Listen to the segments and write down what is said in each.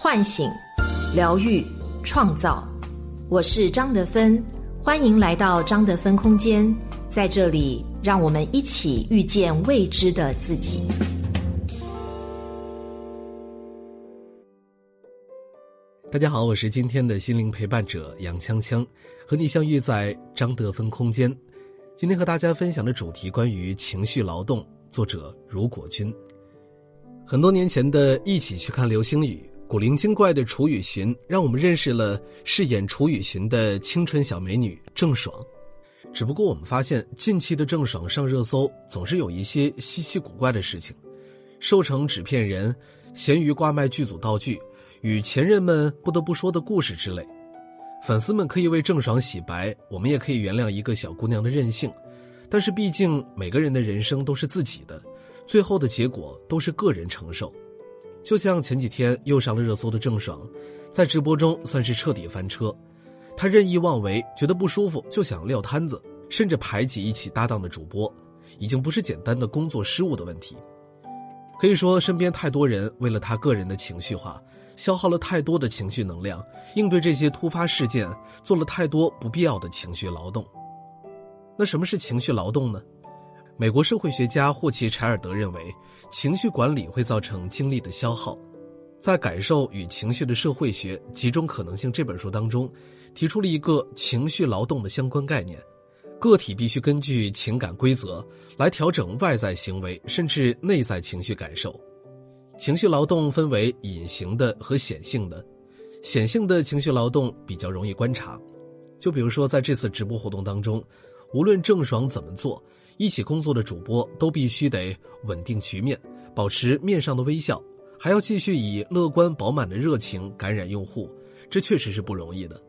唤醒、疗愈、创造。我是张德芬，欢迎来到张德芬空间，在这里，让我们一起遇见未知的自己。大家好，我是今天的心灵陪伴者杨锵锵，和你相遇在张德芬空间。今天和大家分享的主题关于情绪劳动，作者如果君。很多年前的一起去看流星雨，古灵精怪的楚雨荨让我们认识了饰演楚雨荨的青春小美女郑爽。只不过我们发现，近期的郑爽上热搜总是有一些稀奇古怪的事情：瘦成纸片人、咸鱼挂卖剧组道具。与前任们不得不说的故事之类，粉丝们可以为郑爽洗白，我们也可以原谅一个小姑娘的任性。但是毕竟每个人的人生都是自己的，最后的结果都是个人承受。就像前几天又上了热搜的郑爽，在直播中算是彻底翻车，她任意妄为，觉得不舒服就想撂摊子，甚至排挤一起搭档的主播，已经不是简单的工作失误的问题。可以说，身边太多人为了她个人的情绪化。消耗了太多的情绪能量，应对这些突发事件做了太多不必要的情绪劳动。那什么是情绪劳动呢？美国社会学家霍奇柴尔德认为，情绪管理会造成精力的消耗。在《感受与情绪的社会学：集中可能性》这本书当中，提出了一个情绪劳动的相关概念：个体必须根据情感规则来调整外在行为，甚至内在情绪感受。情绪劳动分为隐形的和显性的，显性的情绪劳动比较容易观察，就比如说在这次直播活动当中，无论郑爽怎么做，一起工作的主播都必须得稳定局面，保持面上的微笑，还要继续以乐观饱满的热情感染用户，这确实是不容易的。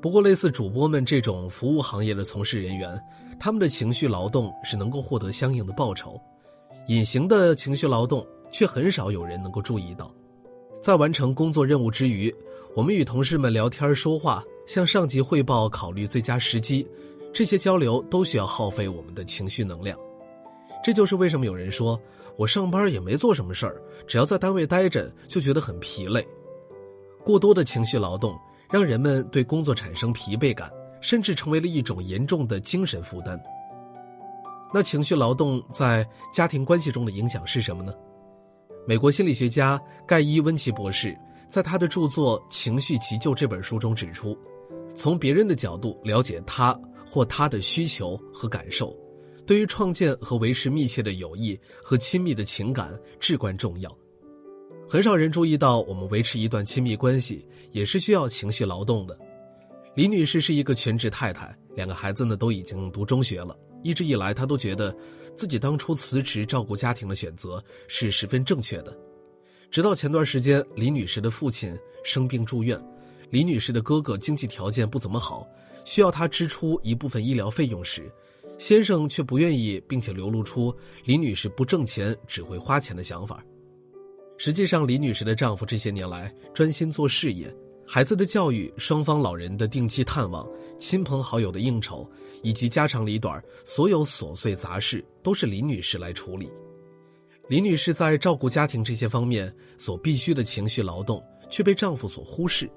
不过，类似主播们这种服务行业的从事人员，他们的情绪劳动是能够获得相应的报酬，隐形的情绪劳动。却很少有人能够注意到，在完成工作任务之余，我们与同事们聊天说话，向上级汇报，考虑最佳时机，这些交流都需要耗费我们的情绪能量。这就是为什么有人说我上班也没做什么事儿，只要在单位待着就觉得很疲累。过多的情绪劳动让人们对工作产生疲惫感，甚至成为了一种严重的精神负担。那情绪劳动在家庭关系中的影响是什么呢？美国心理学家盖伊·温奇博士在他的著作《情绪急救》这本书中指出，从别人的角度了解他或他的需求和感受，对于创建和维持密切的友谊和亲密的情感至关重要。很少人注意到，我们维持一段亲密关系也是需要情绪劳动的。李女士是一个全职太太，两个孩子呢都已经读中学了。一直以来，她都觉得自己当初辞职照顾家庭的选择是十分正确的。直到前段时间，李女士的父亲生病住院，李女士的哥哥经济条件不怎么好，需要她支出一部分医疗费用时，先生却不愿意，并且流露出李女士不挣钱只会花钱的想法。实际上，李女士的丈夫这些年来专心做事业，孩子的教育、双方老人的定期探望、亲朋好友的应酬。以及家长里短，所有琐碎杂事都是李女士来处理。李女士在照顾家庭这些方面所必须的情绪劳动，却被丈夫所忽视。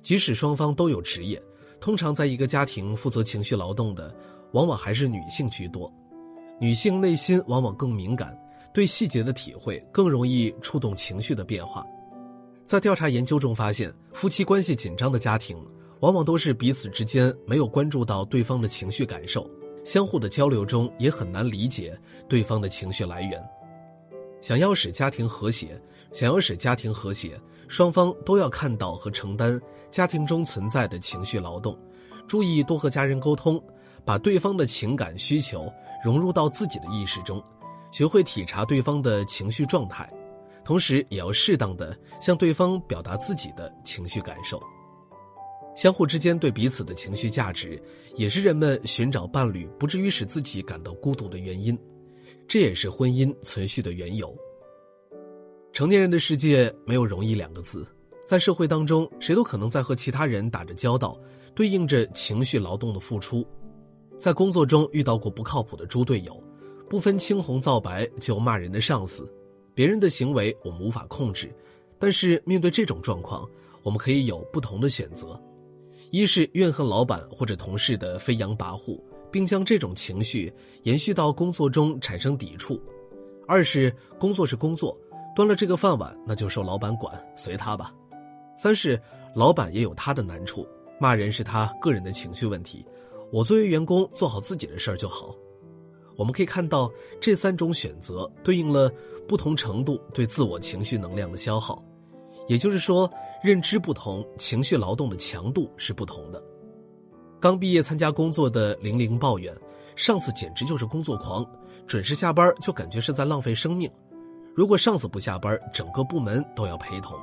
即使双方都有职业，通常在一个家庭负责情绪劳动的，往往还是女性居多。女性内心往往更敏感，对细节的体会更容易触动情绪的变化。在调查研究中发现，夫妻关系紧张的家庭。往往都是彼此之间没有关注到对方的情绪感受，相互的交流中也很难理解对方的情绪来源。想要使家庭和谐，想要使家庭和谐，双方都要看到和承担家庭中存在的情绪劳动，注意多和家人沟通，把对方的情感需求融入到自己的意识中，学会体察对方的情绪状态，同时也要适当的向对方表达自己的情绪感受。相互之间对彼此的情绪价值，也是人们寻找伴侣不至于使自己感到孤独的原因，这也是婚姻存续的缘由。成年人的世界没有容易两个字，在社会当中，谁都可能在和其他人打着交道，对应着情绪劳动的付出。在工作中遇到过不靠谱的猪队友，不分青红皂白就骂人的上司，别人的行为我们无法控制。但是面对这种状况，我们可以有不同的选择：一是怨恨老板或者同事的飞扬跋扈，并将这种情绪延续到工作中产生抵触；二是工作是工作，端了这个饭碗那就受老板管，随他吧；三是老板也有他的难处，骂人是他个人的情绪问题，我作为员工做好自己的事儿就好。我们可以看到，这三种选择对应了不同程度对自我情绪能量的消耗，也就是说，认知不同，情绪劳动的强度是不同的。刚毕业参加工作的玲玲抱怨，上司简直就是工作狂，准时下班就感觉是在浪费生命。如果上司不下班，整个部门都要陪同。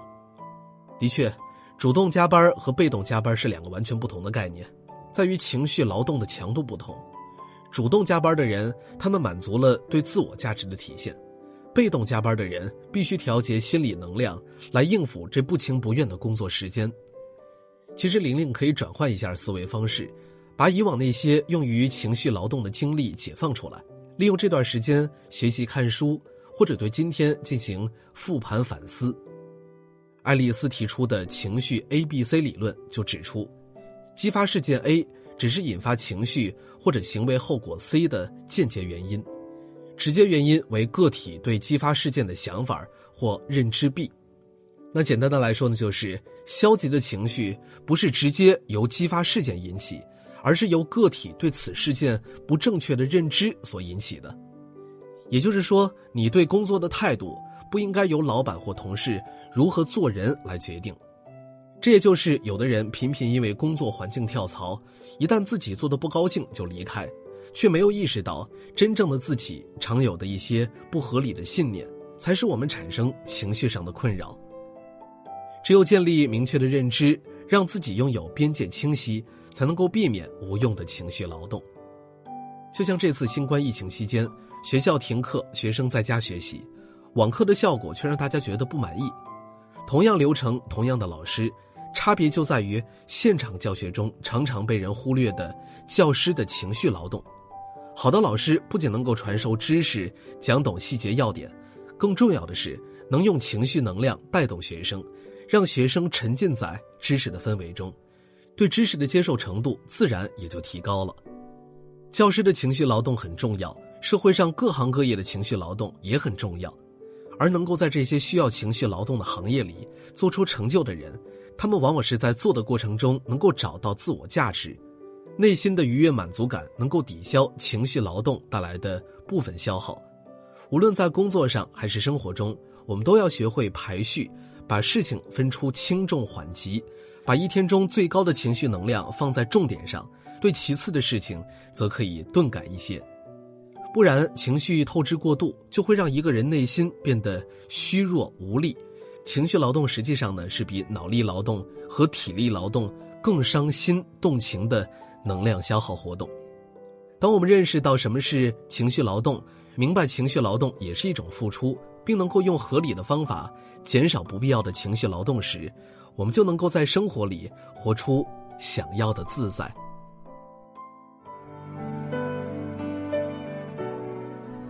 的确，主动加班和被动加班是两个完全不同的概念，在于情绪劳动的强度不同。主动加班的人，他们满足了对自我价值的体现；被动加班的人必须调节心理能量来应付这不情不愿的工作时间。其实，玲玲可以转换一下思维方式，把以往那些用于情绪劳动的精力解放出来，利用这段时间学习看书，或者对今天进行复盘反思。爱丽丝提出的情绪 A B C 理论就指出，激发事件 A。只是引发情绪或者行为后果 C 的间接原因，直接原因为个体对激发事件的想法或认知 B。那简单的来说呢，就是消极的情绪不是直接由激发事件引起，而是由个体对此事件不正确的认知所引起的。也就是说，你对工作的态度不应该由老板或同事如何做人来决定。这也就是有的人频频因为工作环境跳槽，一旦自己做的不高兴就离开，却没有意识到真正的自己常有的一些不合理的信念，才使我们产生情绪上的困扰。只有建立明确的认知，让自己拥有边界清晰，才能够避免无用的情绪劳动。就像这次新冠疫情期间，学校停课，学生在家学习，网课的效果却让大家觉得不满意。同样流程，同样的老师。差别就在于现场教学中常常被人忽略的教师的情绪劳动。好的老师不仅能够传授知识、讲懂细节要点，更重要的是能用情绪能量带动学生，让学生沉浸在知识的氛围中，对知识的接受程度自然也就提高了。教师的情绪劳动很重要，社会上各行各业的情绪劳动也很重要，而能够在这些需要情绪劳动的行业里做出成就的人。他们往往是在做的过程中能够找到自我价值，内心的愉悦满足感能够抵消情绪劳动带来的部分消耗。无论在工作上还是生活中，我们都要学会排序，把事情分出轻重缓急，把一天中最高的情绪能量放在重点上，对其次的事情则可以钝感一些。不然，情绪透支过度，就会让一个人内心变得虚弱无力。情绪劳动实际上呢，是比脑力劳动和体力劳动更伤心动情的能量消耗活动。当我们认识到什么是情绪劳动，明白情绪劳动也是一种付出，并能够用合理的方法减少不必要的情绪劳动时，我们就能够在生活里活出想要的自在。